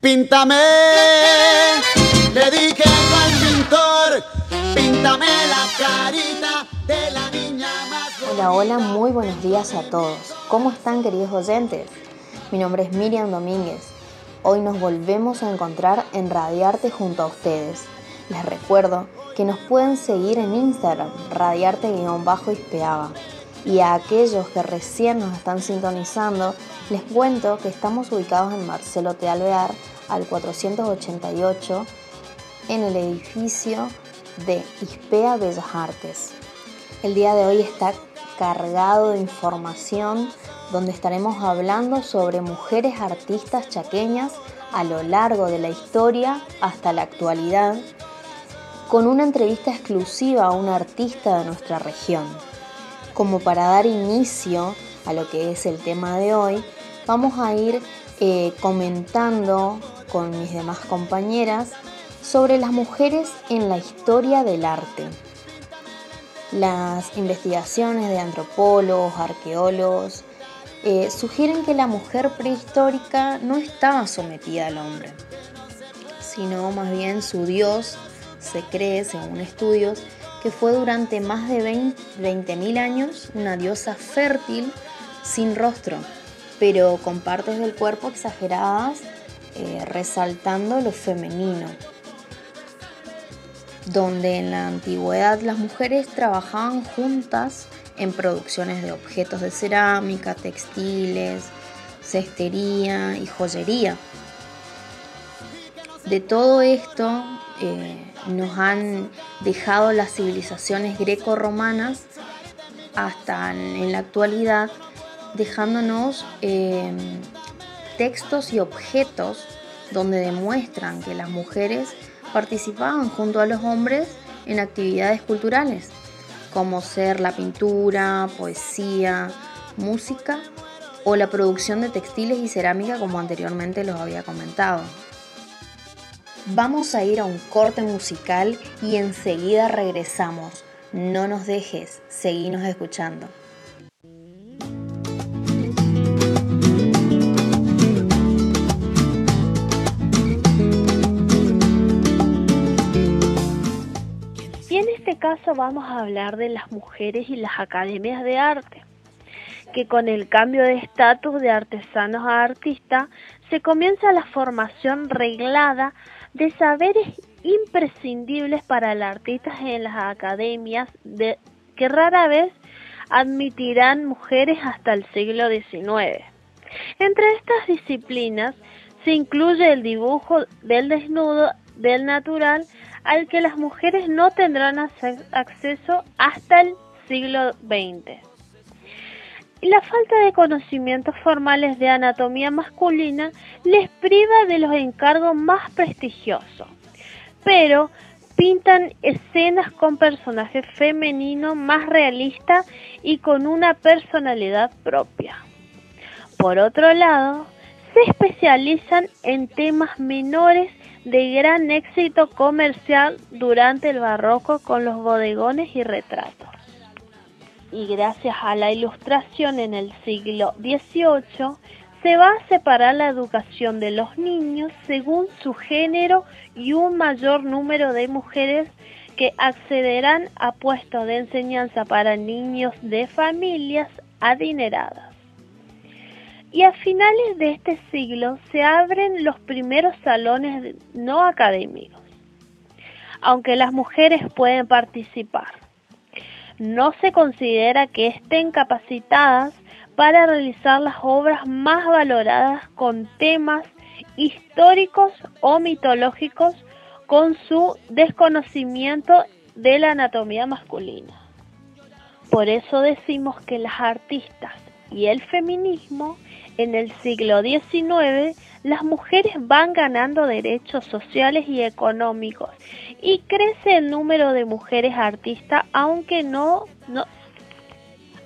Píntame, le dije al pintor, píntame la carita de la niña más Hola, hola, muy buenos días a todos. ¿Cómo están queridos oyentes? Mi nombre es Miriam Domínguez. Hoy nos volvemos a encontrar en Radiarte junto a ustedes. Les recuerdo que nos pueden seguir en Instagram, radiarte-ispeaba. Y a aquellos que recién nos están sintonizando, les cuento que estamos ubicados en Marcelo T. Alvear, al 488, en el edificio de Ispea Bellas Artes. El día de hoy está cargado de información donde estaremos hablando sobre mujeres artistas chaqueñas a lo largo de la historia hasta la actualidad, con una entrevista exclusiva a una artista de nuestra región. Como para dar inicio a lo que es el tema de hoy, vamos a ir eh, comentando con mis demás compañeras sobre las mujeres en la historia del arte. Las investigaciones de antropólogos, arqueólogos, eh, sugieren que la mujer prehistórica no estaba sometida al hombre, sino más bien su dios se cree, según estudios, que fue durante más de 20.000 años una diosa fértil sin rostro, pero con partes del cuerpo exageradas, eh, resaltando lo femenino. Donde en la antigüedad las mujeres trabajaban juntas en producciones de objetos de cerámica, textiles, cestería y joyería. De todo esto eh, nos han dejado las civilizaciones greco-romanas hasta en la actualidad, dejándonos em, textos y objetos donde demuestran que las mujeres participaban junto a los hombres en actividades culturales, como ser la pintura, poesía, música o la producción de textiles y cerámica como anteriormente los había comentado. Vamos a ir a un corte musical y enseguida regresamos. No nos dejes, seguimos escuchando. Y en este caso vamos a hablar de las mujeres y las academias de arte, que con el cambio de estatus de artesanos a artistas se comienza la formación reglada de saberes imprescindibles para el artista en las academias de, que rara vez admitirán mujeres hasta el siglo XIX. Entre estas disciplinas se incluye el dibujo del desnudo del natural al que las mujeres no tendrán acceso hasta el siglo XX la falta de conocimientos formales de anatomía masculina les priva de los encargos más prestigiosos. Pero pintan escenas con personajes femeninos más realistas y con una personalidad propia. Por otro lado, se especializan en temas menores de gran éxito comercial durante el barroco con los bodegones y retratos y gracias a la ilustración en el siglo XVIII, se va a separar la educación de los niños según su género y un mayor número de mujeres que accederán a puestos de enseñanza para niños de familias adineradas. Y a finales de este siglo se abren los primeros salones no académicos, aunque las mujeres pueden participar no se considera que estén capacitadas para realizar las obras más valoradas con temas históricos o mitológicos con su desconocimiento de la anatomía masculina. Por eso decimos que las artistas y el feminismo en el siglo XIX las mujeres van ganando derechos sociales y económicos y crece el número de mujeres artistas aunque no, no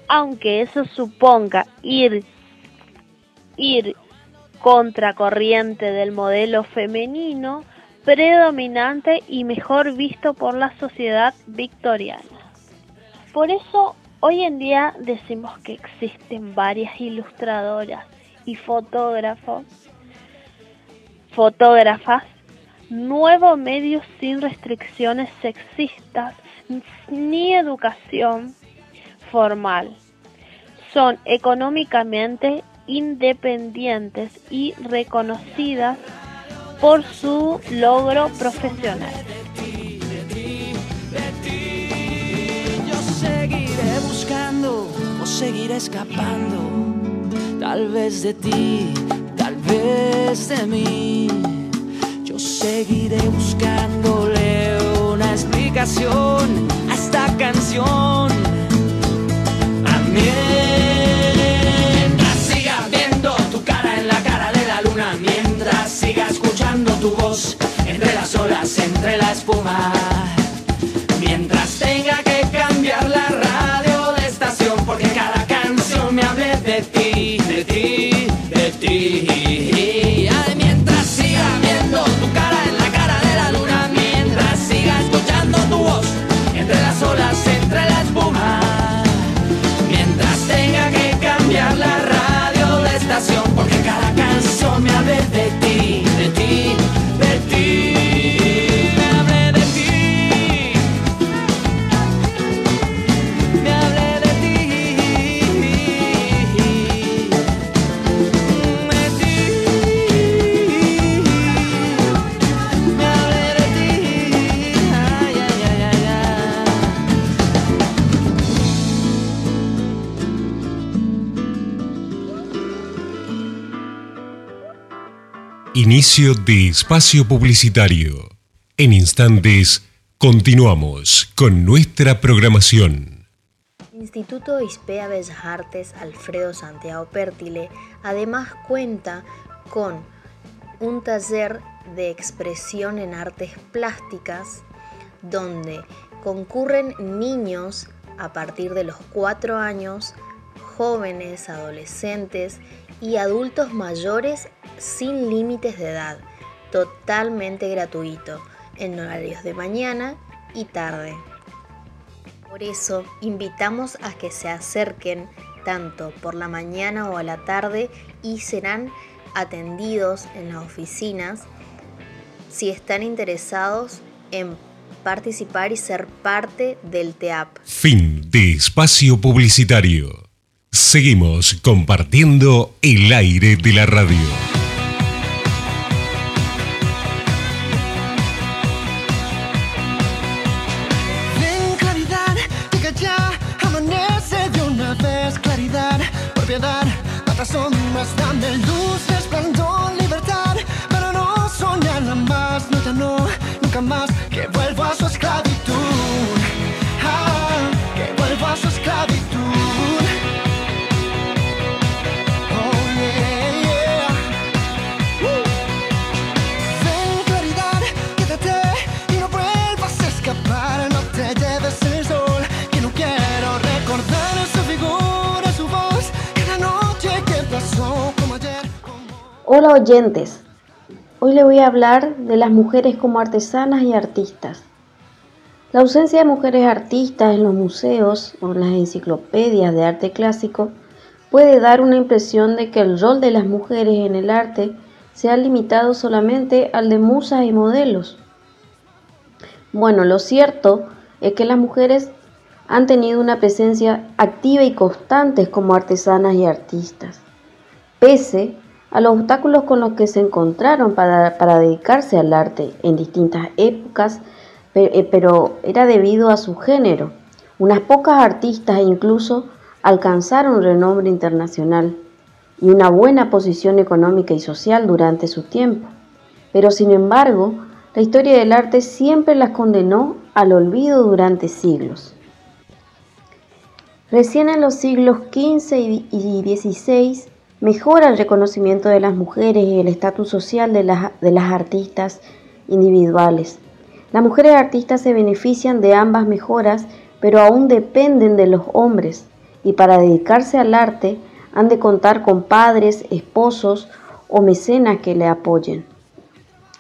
aunque eso suponga ir ir contracorriente del modelo femenino predominante y mejor visto por la sociedad victoriana. Por eso hoy en día decimos que existen varias ilustradoras y fotógrafos fotógrafas, nuevo medio sin restricciones sexistas ni educación formal. Son económicamente independientes y reconocidas por su logro profesional. Yo seguiré buscando o seguiré escapando, tal vez de ti, tal vez de mí. Yo seguiré buscándole una explicación a esta canción. Mientras siga viendo tu cara en la cara de la luna, mientras siga escuchando tu voz entre las olas, entre la espuma. Mientras tenga que cambiar la radio de estación porque cada Inicio de espacio publicitario. En instantes continuamos con nuestra programación. Instituto Ispea Bellas Artes Alfredo Santiago Pértile además cuenta con un taller de expresión en artes plásticas donde concurren niños a partir de los 4 años, jóvenes, adolescentes y adultos mayores sin límites de edad, totalmente gratuito, en horarios de mañana y tarde. Por eso invitamos a que se acerquen tanto por la mañana o a la tarde y serán atendidos en las oficinas si están interesados en participar y ser parte del TEAP. Fin de espacio publicitario. Seguimos compartiendo el aire de la radio. Oyentes, hoy le voy a hablar de las mujeres como artesanas y artistas. La ausencia de mujeres artistas en los museos o en las enciclopedias de arte clásico puede dar una impresión de que el rol de las mujeres en el arte se ha limitado solamente al de musas y modelos. Bueno, lo cierto es que las mujeres han tenido una presencia activa y constante como artesanas y artistas, pese a los obstáculos con los que se encontraron para, para dedicarse al arte en distintas épocas, eh, pero era debido a su género. Unas pocas artistas incluso alcanzaron renombre internacional y una buena posición económica y social durante su tiempo. Pero sin embargo, la historia del arte siempre las condenó al olvido durante siglos. Recién en los siglos XV y XVI mejora el reconocimiento de las mujeres y el estatus social de las, de las artistas individuales. Las mujeres artistas se benefician de ambas mejoras, pero aún dependen de los hombres y para dedicarse al arte han de contar con padres, esposos o mecenas que le apoyen.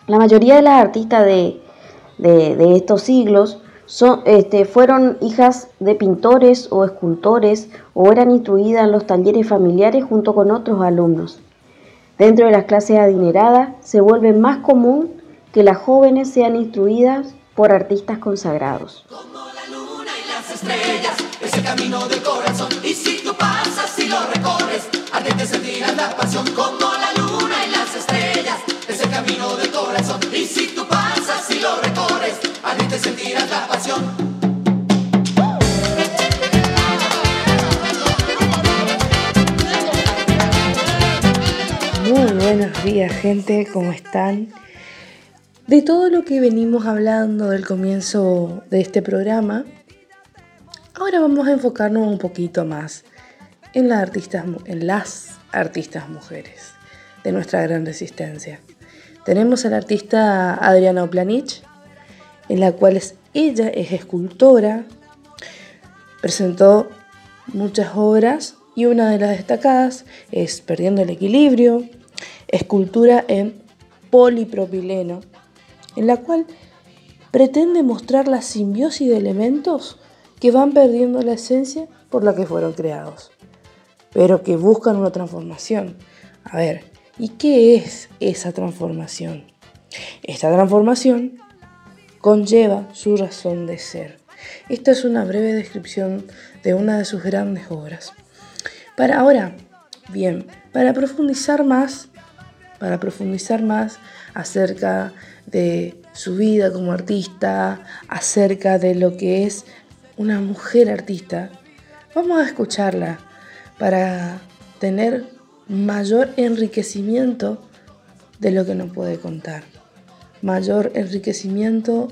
La mayoría de las artistas de, de- de estos siglos son, este, fueron hijas de pintores o escultores o eran instruidas en los talleres familiares junto con otros alumnos. Dentro de las clases adineradas se vuelve más común que las jóvenes sean instruidas por artistas consagrados. Como la luna y las estrellas, ese camino del corazón. Y si tú pasas y lo recorres, te sentirás la pasión. Como la luna y las estrellas, ese camino del corazón. Y si tú pasas y lo recorres, te sentirás la pasión. Muy buenos días gente, ¿cómo están? De todo lo que venimos hablando del comienzo de este programa, ahora vamos a enfocarnos un poquito más en, las artistas, en las artistas mujeres de nuestra gran resistencia. Tenemos a la artista Adriana Oplanich, en la cual ella es escultora, presentó muchas obras y una de las destacadas es Perdiendo el Equilibrio, escultura en polipropileno, en la cual pretende mostrar la simbiosis de elementos que van perdiendo la esencia por la que fueron creados, pero que buscan una transformación. A ver, ¿y qué es esa transformación? Esta transformación conlleva su razón de ser. Esta es una breve descripción de una de sus grandes obras. Para ahora, bien, para profundizar más, para profundizar más acerca de su vida como artista, acerca de lo que es una mujer artista, vamos a escucharla para tener mayor enriquecimiento de lo que nos puede contar, mayor enriquecimiento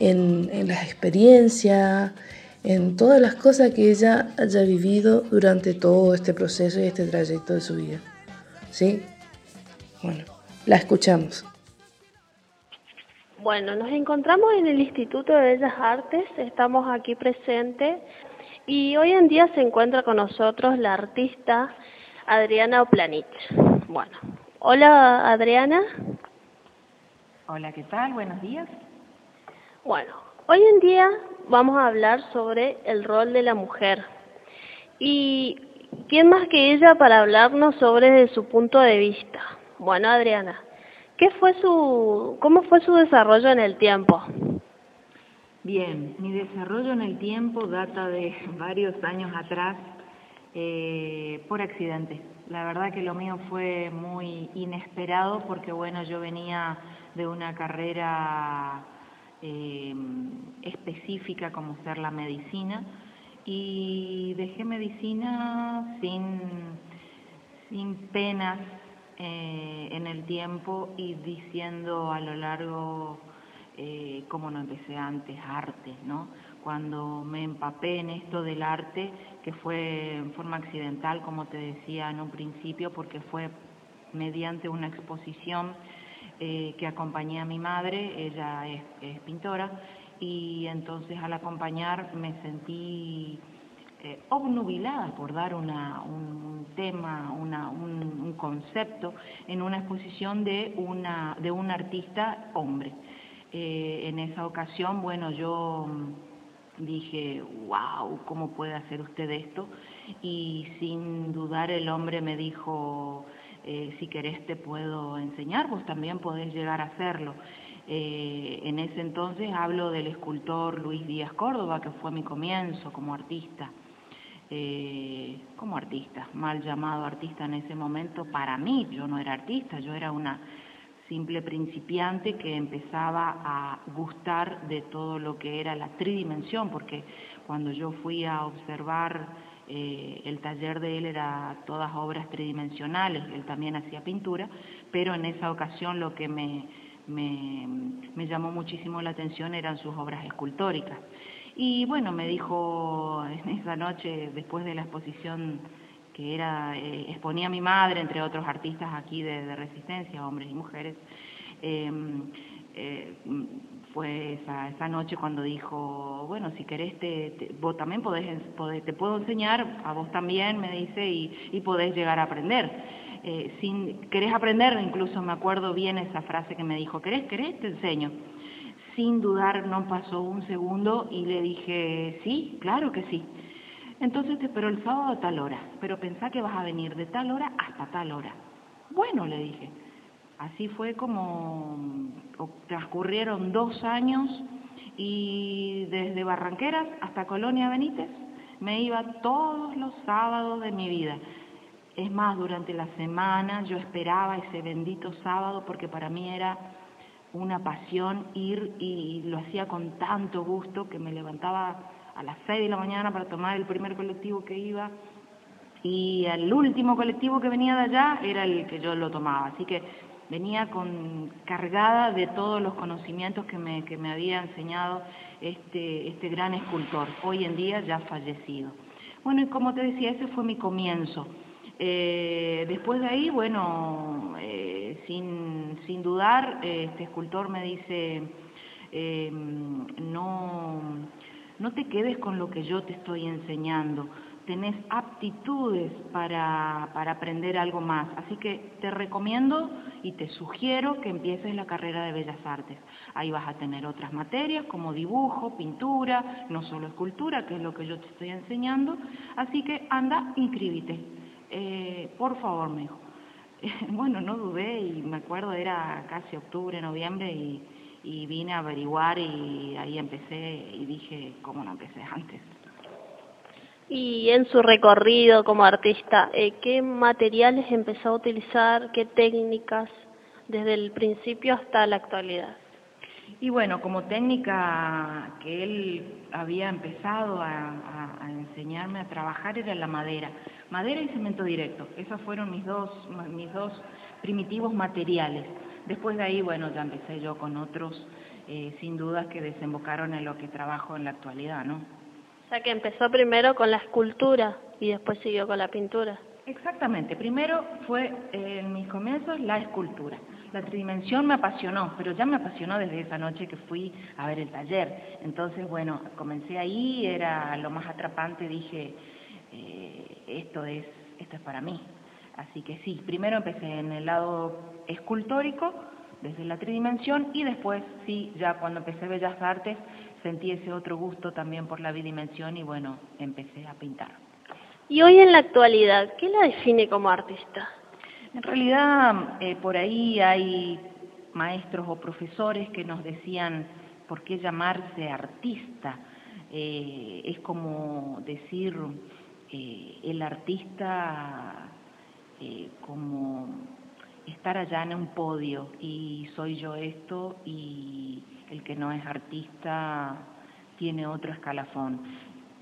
en, en la experiencia, en todas las cosas que ella haya vivido durante todo este proceso y este trayecto de su vida. ¿Sí? Bueno, la escuchamos. Bueno, nos encontramos en el Instituto de Bellas Artes, estamos aquí presentes y hoy en día se encuentra con nosotros la artista Adriana Oplanich. Bueno, hola Adriana. Hola, ¿qué tal? Buenos días. Bueno, hoy en día vamos a hablar sobre el rol de la mujer. ¿Y quién más que ella para hablarnos sobre desde su punto de vista? Bueno, Adriana, ¿qué fue su, ¿cómo fue su desarrollo en el tiempo? Bien, mi desarrollo en el tiempo data de varios años atrás eh, por accidente. La verdad que lo mío fue muy inesperado porque, bueno, yo venía de una carrera eh, específica como ser la medicina y dejé medicina sin, sin penas eh, en el tiempo y diciendo a lo largo, eh, como no empecé antes, arte, ¿no? Cuando me empapé en esto del arte, que fue en forma accidental, como te decía en un principio, porque fue mediante una exposición eh, que acompañé a mi madre, ella es, pintora, y entonces al acompañar me sentí eh, obnubilada por dar un, tema, un, concepto en una exposición de, una, de un artista hombre. Eh, en esa ocasión, bueno, yo dije, wow, ¿cómo puede hacer usted esto? Y sin dudar el hombre me dijo, eh, si querés te puedo enseñar, vos también podés llegar a hacerlo. Eh, en ese entonces hablo del escultor Luis Díaz Córdoba, que fue mi comienzo como artista, eh, como artista, mal llamado artista en ese momento, para mí yo no era artista, yo era una simple principiante que empezaba a gustar de todo lo que era la tridimensión, porque cuando yo fui a observar eh, el taller de él era todas obras tridimensionales, él también hacía pintura, pero en esa ocasión lo que me, me, llamó muchísimo la atención eran sus obras escultóricas. Y bueno, me dijo en esa noche, después de la exposición que era, eh, exponía a mi madre, entre otros artistas aquí de, Resistencia, hombres y mujeres, em, eh, fue esa, esa noche cuando dijo, bueno, si querés, te, vos también podés, te puedo enseñar, a vos también, me dice, y, y podés llegar a aprender. Eh, sin, ¿Querés aprender? Incluso me acuerdo bien esa frase que me dijo, ¿querés? ¿Querés? Te enseño. Sin dudar, no pasó un segundo y le dije, sí, claro que sí. Entonces te espero el sábado a tal hora, pero pensá que vas a venir de tal hora hasta tal hora. Bueno, le dije. Así fue como transcurrieron dos años y desde Barranqueras hasta Colonia Benítez me iba todos los sábados de mi vida. Es más, durante la semana yo esperaba ese bendito sábado porque para mí era una pasión ir y lo hacía con tanto gusto que me levantaba a las 6 de la mañana para tomar el primer colectivo que iba y el último colectivo que venía de allá era el que yo lo tomaba. Así que venía con, cargada de todos los conocimientos que me, que me había enseñado este, este gran escultor, hoy en día ya fallecido. Bueno, y como te decía, ese fue mi comienzo. Eh, después de ahí, bueno, eh, sin, sin, dudar, este escultor me dice, em, no, no te quedes con lo que yo te estoy enseñando, tenés aptitudes para, para, aprender algo más. Así que te recomiendo y te sugiero que empieces la carrera de Bellas Artes. Ahí vas a tener otras materias como dibujo, pintura, no solo escultura, que es lo que yo te estoy enseñando. Así que anda, inscríbete. Eh, por favor, me dijo. bueno, no dudé y me acuerdo, era casi octubre, noviembre y, y vine a averiguar y ahí empecé y dije, ¿cómo no empecé antes? Y en su recorrido como artista, eh, ¿qué materiales empezó a utilizar, qué técnicas desde el principio hasta la actualidad? Y bueno, como técnica que él había empezado a, enseñarme a trabajar era la madera, madera y cemento directo, esos fueron mis dos, mis dos primitivos materiales. Después de ahí, bueno, ya empecé yo con otros, eh, sin dudas, que desembocaron en lo que trabajo en la actualidad, ¿no? O sea que empezó primero con la escultura y después siguió con la pintura. Exactamente, primero fue eh, en mis comienzos la escultura. La tridimensión me apasionó, pero ya me apasionó desde esa noche que fui a ver el taller. Entonces, bueno, comencé ahí, era lo más atrapante, dije, eh, esto, es, esto es para mí. Así que sí, primero empecé en el lado escultórico, desde la tridimensión, y después, sí, ya cuando empecé Bellas Artes, sentí ese otro gusto también por la bidimensión y bueno, empecé a pintar. Y hoy en la actualidad, ¿qué la define como artista? En realidad, eh, por ahí hay maestros o profesores que nos decían por qué llamarse artista. Eh, es como decir eh, el artista como estar allá en un podio y soy yo esto y el que no es artista tiene otro escalafón.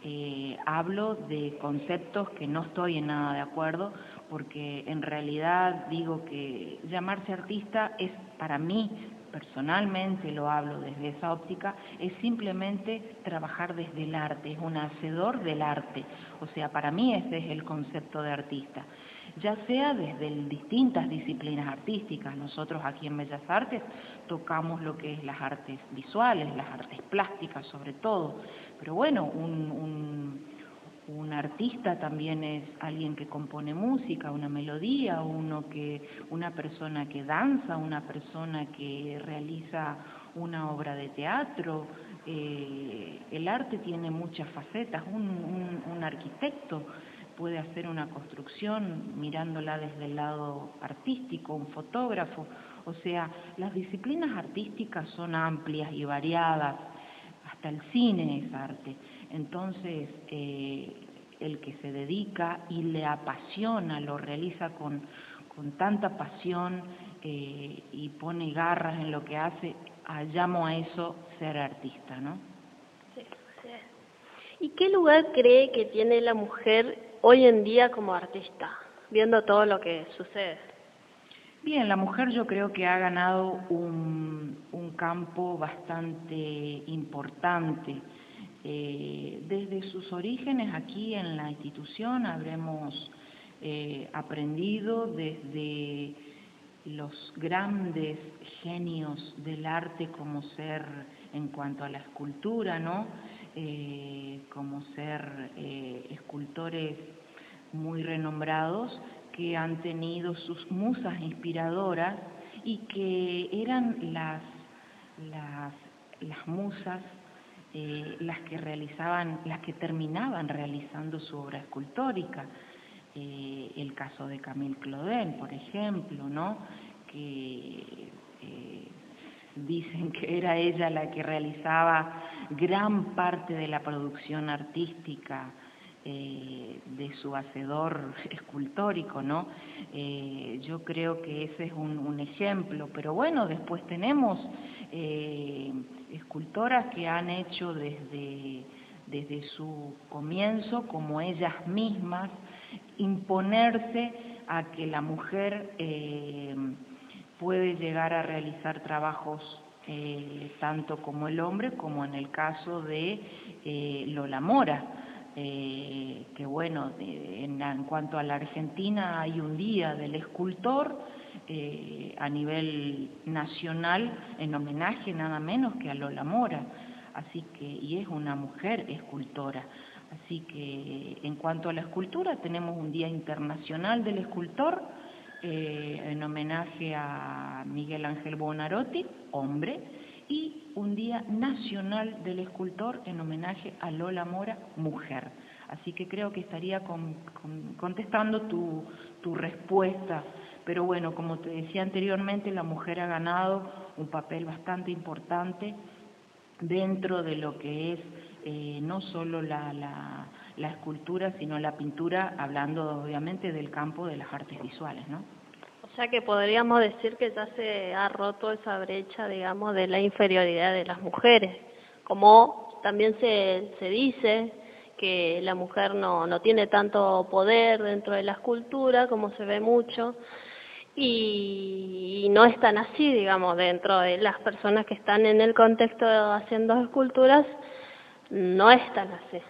Eh, hablo de conceptos que no estoy en nada de acuerdo porque en realidad digo que llamarse artista es para mí, personalmente lo hablo desde esa óptica, es simplemente trabajar desde el arte, es un hacedor del arte. O sea, para mí ese es el concepto de artista ya sea desde distintas disciplinas artísticas. Nosotros aquí en Bellas Artes tocamos lo que es las artes visuales, las artes plásticas sobre todo, pero bueno, un, un, artista también es alguien que compone música, una melodía, uno que, una persona que danza, una persona que realiza una obra de teatro. Eh, el arte tiene muchas facetas, un, un arquitecto puede hacer una construcción mirándola desde el lado artístico, un fotógrafo. O sea, las disciplinas artísticas son amplias y variadas, hasta el cine es arte. Entonces, eh, el que se dedica y le apasiona, lo realiza con, con tanta pasión eh, y pone garras en lo que hace, llamo a eso ser artista, ¿no? ¿Y qué lugar cree que tiene la mujer hoy en día como artista, viendo todo lo que sucede? Bien, la mujer yo creo que ha ganado un, campo bastante importante. Eh, desde sus orígenes aquí en la institución habremos eh, aprendido desde los grandes genios del arte como ser en cuanto a la escultura, ¿no? Eh, como ser eh, escultores muy renombrados que han tenido sus musas inspiradoras y que eran las, las, musas eh, las que realizaban, las que terminaban realizando su obra escultórica. el caso de Camille Claudel, por ejemplo, ¿no? que dicen que era ella la que realizaba gran parte de la producción artística eh, de su hacedor escultórico, ¿no? yo creo que ese es un, ejemplo, pero bueno, después tenemos escultoras que han hecho desde, desde su comienzo, como ellas mismas, imponerse a que la mujer eh, puede llegar a realizar trabajos eh, tanto como el hombre, como en el caso de eh, Lola Mora, que bueno, en, cuanto a la Argentina hay un día del escultor a nivel nacional en homenaje nada menos que a Lola Mora, así que, y es una mujer escultora. Así que en cuanto a la escultura, tenemos un Día Internacional del Escultor eh, en homenaje a Miguel Ángel Bonarotti, hombre, y un Día Nacional del Escultor en homenaje a Lola Mora, mujer. Así que creo que estaría contestando tu, respuesta. Pero bueno, como te decía anteriormente, la mujer ha ganado un papel bastante importante dentro de lo que es eh, no solo la, escultura, sino la pintura, hablando obviamente del campo de las artes visuales, ¿no? O sea que podríamos decir que ya se ha roto esa brecha, digamos, de la inferioridad de las mujeres, como también se, se dice que la mujer no, no tiene tanto poder dentro de la escultura, como se ve mucho, y, no es tan así, digamos, dentro de las personas que están en el contexto haciendo esculturas, no es tan así.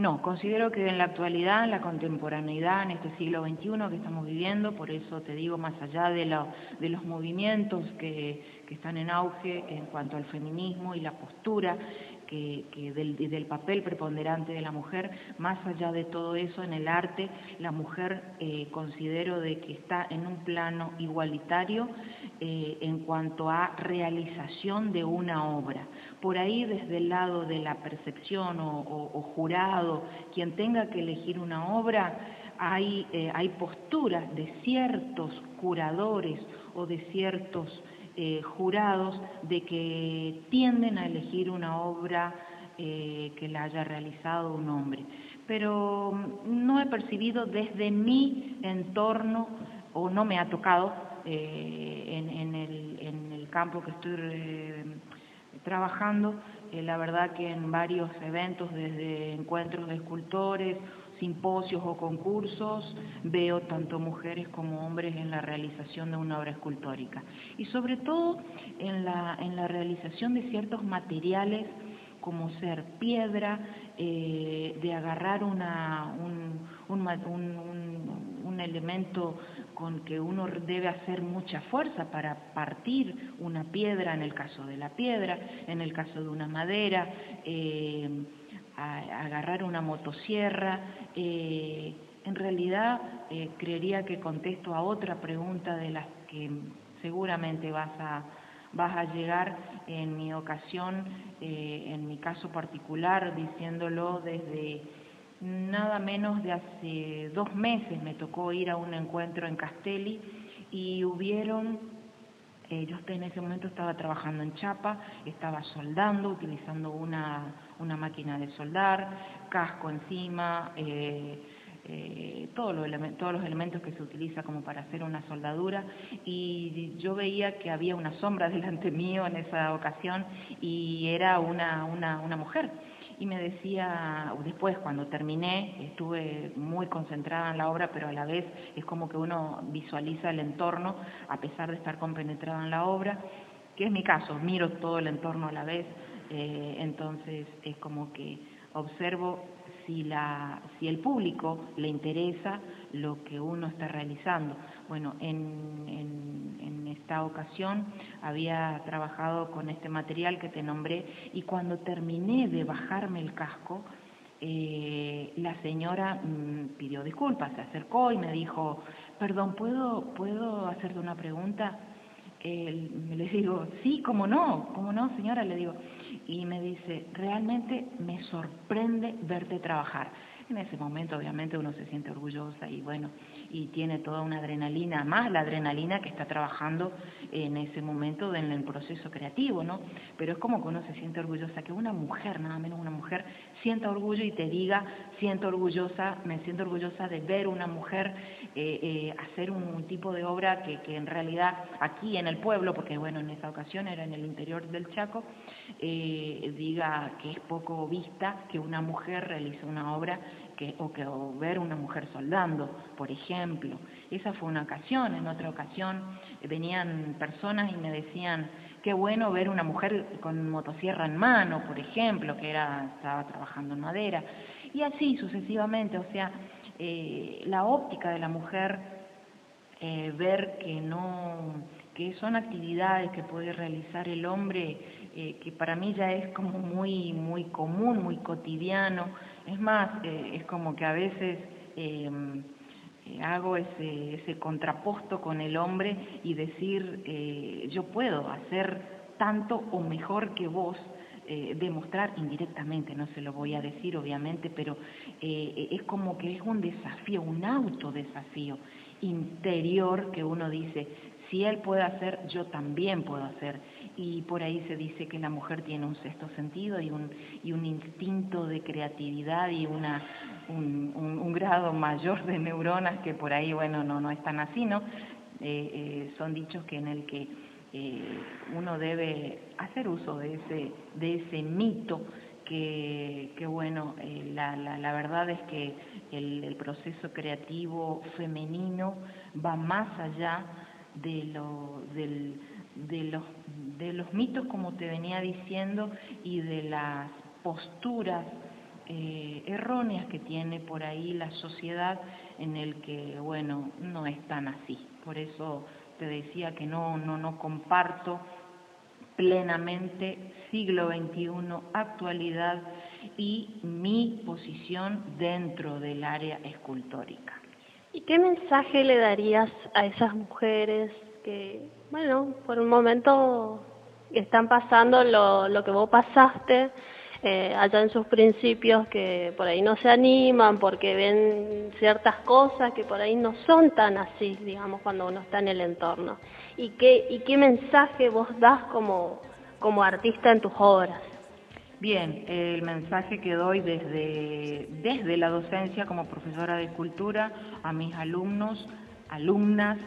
No, considero que en la actualidad, en la contemporaneidad, en este siglo XXI que estamos viviendo, por eso te digo, más allá de, los movimientos que están en auge en cuanto al feminismo y la postura que, del, papel preponderante de la mujer, más allá de todo eso, en el arte, la mujer eh, considero de que está en un plano igualitario eh, en cuanto a realización de una obra. Por ahí, desde el lado de la percepción o, jurado, quien tenga que elegir una obra, hay, eh, hay posturas de ciertos curadores o de ciertos eh, jurados de que tienden a elegir una obra eh, que la haya realizado un hombre. Pero mm, no he percibido desde mi entorno, o no me ha tocado eh, en, el, en, el, campo que estoy trabajando, la verdad que en varios eventos, desde encuentros de escultores simposios o concursos, veo tanto mujeres como hombres en la realización de una obra escultórica. Y sobre todo en la, en la realización de ciertos materiales como ser piedra, eh, de agarrar una, un, un, elemento con que uno debe hacer mucha fuerza para partir una piedra, en el caso de la piedra, en el caso de una madera, eh, agarrar una motosierra. Eh, en realidad eh, creería que contesto a otra pregunta de las que seguramente vas a, vas a llegar en mi ocasión, eh, en mi caso particular, diciéndolo desde nada menos de hace dos meses me tocó ir a un encuentro en Castelli y hubieron yo en ese momento estaba trabajando en chapa, estaba soldando, utilizando una, una máquina de soldar, casco encima, eh, eh, todos, los todos los elementos que se utiliza como para hacer una soldadura. Y yo veía que había una sombra delante mío en esa ocasión y era una, una, una mujer. Y me decía, después cuando terminé, estuve muy concentrada en la obra, pero a la vez es como que uno visualiza el entorno, a pesar de estar compenetrada en la obra, que es mi caso, miro todo el entorno a la vez, eh, entonces es como que observo si, la, si el público le interesa lo que uno está realizando. Bueno, en, en, esta ocasión había trabajado con este material que te nombré y cuando terminé de bajarme el casco, eh, la señora mm, pidió disculpas, se acercó y me dijo, perdón, ¿puedo, ¿puedo hacerte una pregunta? Eh, le digo, sí, cómo no, cómo no, señora, le digo. Y me dice, realmente me sorprende verte trabajar. En ese momento obviamente uno se siente orgullosa y bueno, y tiene toda una adrenalina, más la adrenalina que está trabajando en ese momento en el proceso creativo, ¿no? Pero es como que uno se siente orgullosa, que una mujer, nada menos una mujer, sienta orgullo y te diga, siento orgullosa, me siento orgullosa de ver una mujer eh, eh, hacer un, tipo de obra que, que, en realidad aquí en el pueblo, porque bueno, en esa ocasión era en el interior del Chaco, eh, diga que es poco vista que una mujer realice una obra o, que, ver una mujer soldando, por ejemplo. Esa fue una ocasión, en otra ocasión eh, venían personas y me decían, qué bueno ver una mujer con motosierra en mano, por ejemplo, que era, estaba trabajando en madera, y así sucesivamente, o sea, eh, la óptica de la mujer, eh, ver que no, que son actividades que puede realizar el hombre, que para mí ya es como muy, muy común, muy cotidiano, es más, eh, es como que a veces em, eh, hago ese, ese, contraposto con el hombre y decir, eh, yo puedo hacer tanto o mejor que vos, demostrar indirectamente, no se lo voy a decir obviamente, pero es como que es un desafío, un autodesafío interior que uno dice, si él puede hacer, yo también puedo hacer y por ahí se dice que la mujer tiene un sexto sentido y un, y un instinto de creatividad y una, un, un, grado mayor de neuronas que por ahí, bueno, no, no están así, ¿no? Eh, eh, son dichos que en el que eh, uno debe hacer uso de ese, de ese mito que, que bueno, la, la, la, verdad es que el, el proceso creativo femenino va más allá de lo, del, de los, de los mitos, como te venía diciendo, y de las posturas eh, erróneas que tiene por ahí la sociedad en el que, bueno, no es tan así. Por eso te decía que no, no, no comparto plenamente siglo XXI, actualidad y mi posición dentro del área escultórica. ¿Y qué mensaje le darías a esas mujeres que bueno, por un momento están pasando lo, lo que vos pasaste, eh, allá en sus principios que por ahí no se animan porque ven ciertas cosas que por ahí no son tan así, digamos, cuando uno está en el entorno. ¿Y qué, y qué mensaje vos das como, como artista en tus obras? Bien, el mensaje que doy desde, desde la docencia como profesora de escultura a mis alumnos, alumnas,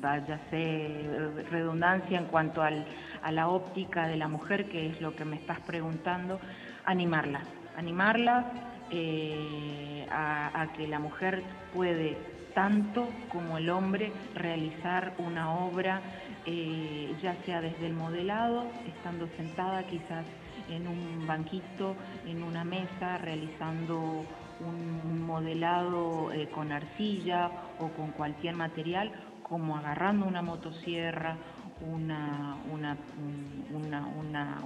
váyase redundancia en cuanto al, a la óptica de la mujer, que es lo que me estás preguntando, animarlas, animarlas eh, a, que la mujer puede tanto como el hombre realizar una obra, eh, ya sea desde el modelado, estando sentada quizás en un banquito, en una mesa, realizando un modelado eh, con arcilla o con cualquier material, como agarrando una motosierra, una, una,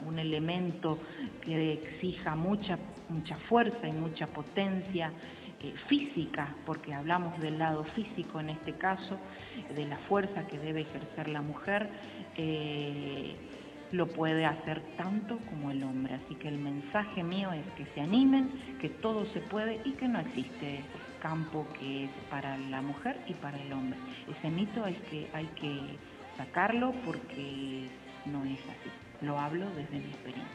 un elemento que exija mucha, mucha fuerza y mucha potencia eh, física, porque hablamos del lado físico en este caso, de la fuerza que debe ejercer la mujer, eh, lo puede hacer tanto como el hombre. Así que el mensaje mío es que se animen, que todo se puede y que no existe campo que es para la mujer y para el hombre. Ese mito es que hay que sacarlo porque no es así. Lo hablo desde mi experiencia.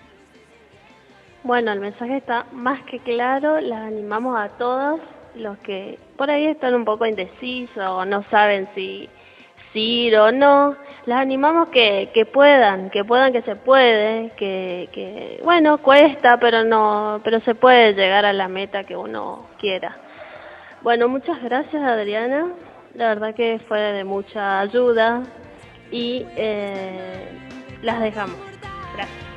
Bueno, el mensaje está más que claro, las animamos a todos los que por ahí están un poco indecisos o no saben si ir o no, las animamos que, que puedan, que puedan que se puede, que, que bueno, cuesta, pero no, pero se puede llegar a la meta que uno quiera. Bueno, muchas gracias Adriana, la verdad que fue de mucha ayuda y eh, las dejamos. Gracias.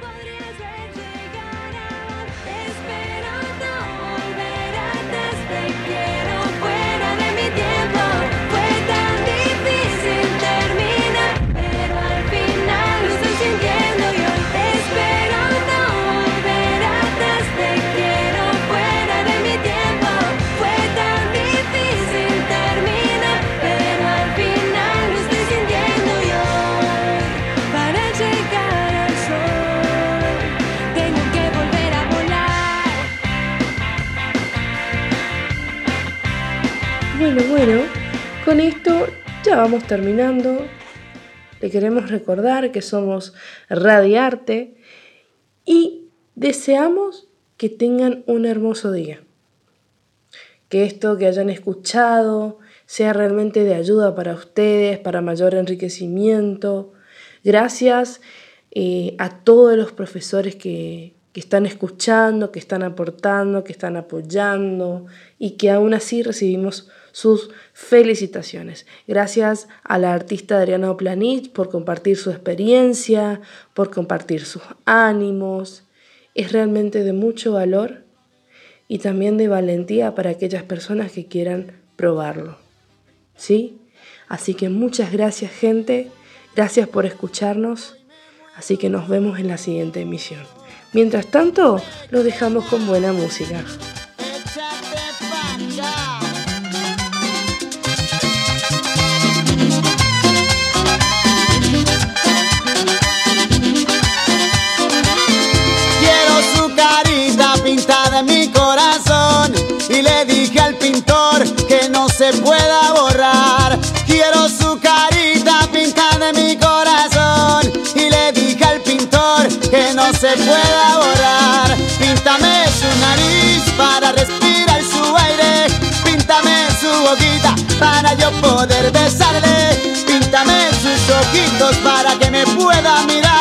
Bueno, con esto ya vamos terminando. Le queremos recordar que somos Radiarte y deseamos que tengan un hermoso día. Que esto que hayan escuchado sea realmente de ayuda para ustedes, para mayor enriquecimiento. Gracias eh, a todos los profesores que, que están escuchando, que están aportando, que están apoyando y que aún así recibimos sus felicitaciones. Gracias a la artista Adriana Oplanich por compartir su experiencia, por compartir sus ánimos. Es realmente de mucho valor y también de valentía para aquellas personas que quieran probarlo. ¿Sí? Así que muchas gracias gente, gracias por escucharnos, así que nos vemos en la siguiente emisión. Mientras tanto, los dejamos con buena música. mi corazón y le dije al pintor que no se pueda para yo poder besarle, píntame sus ojitos para que me pueda mirar,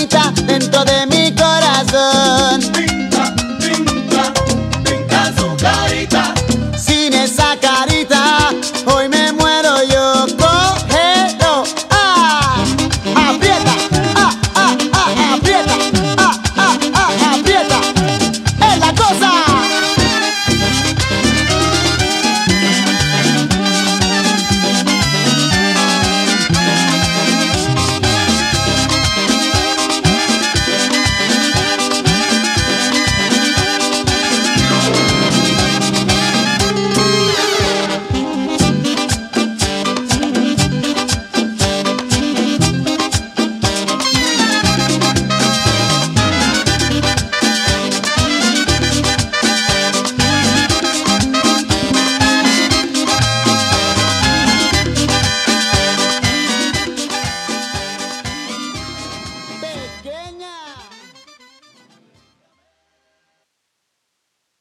bonita dentro de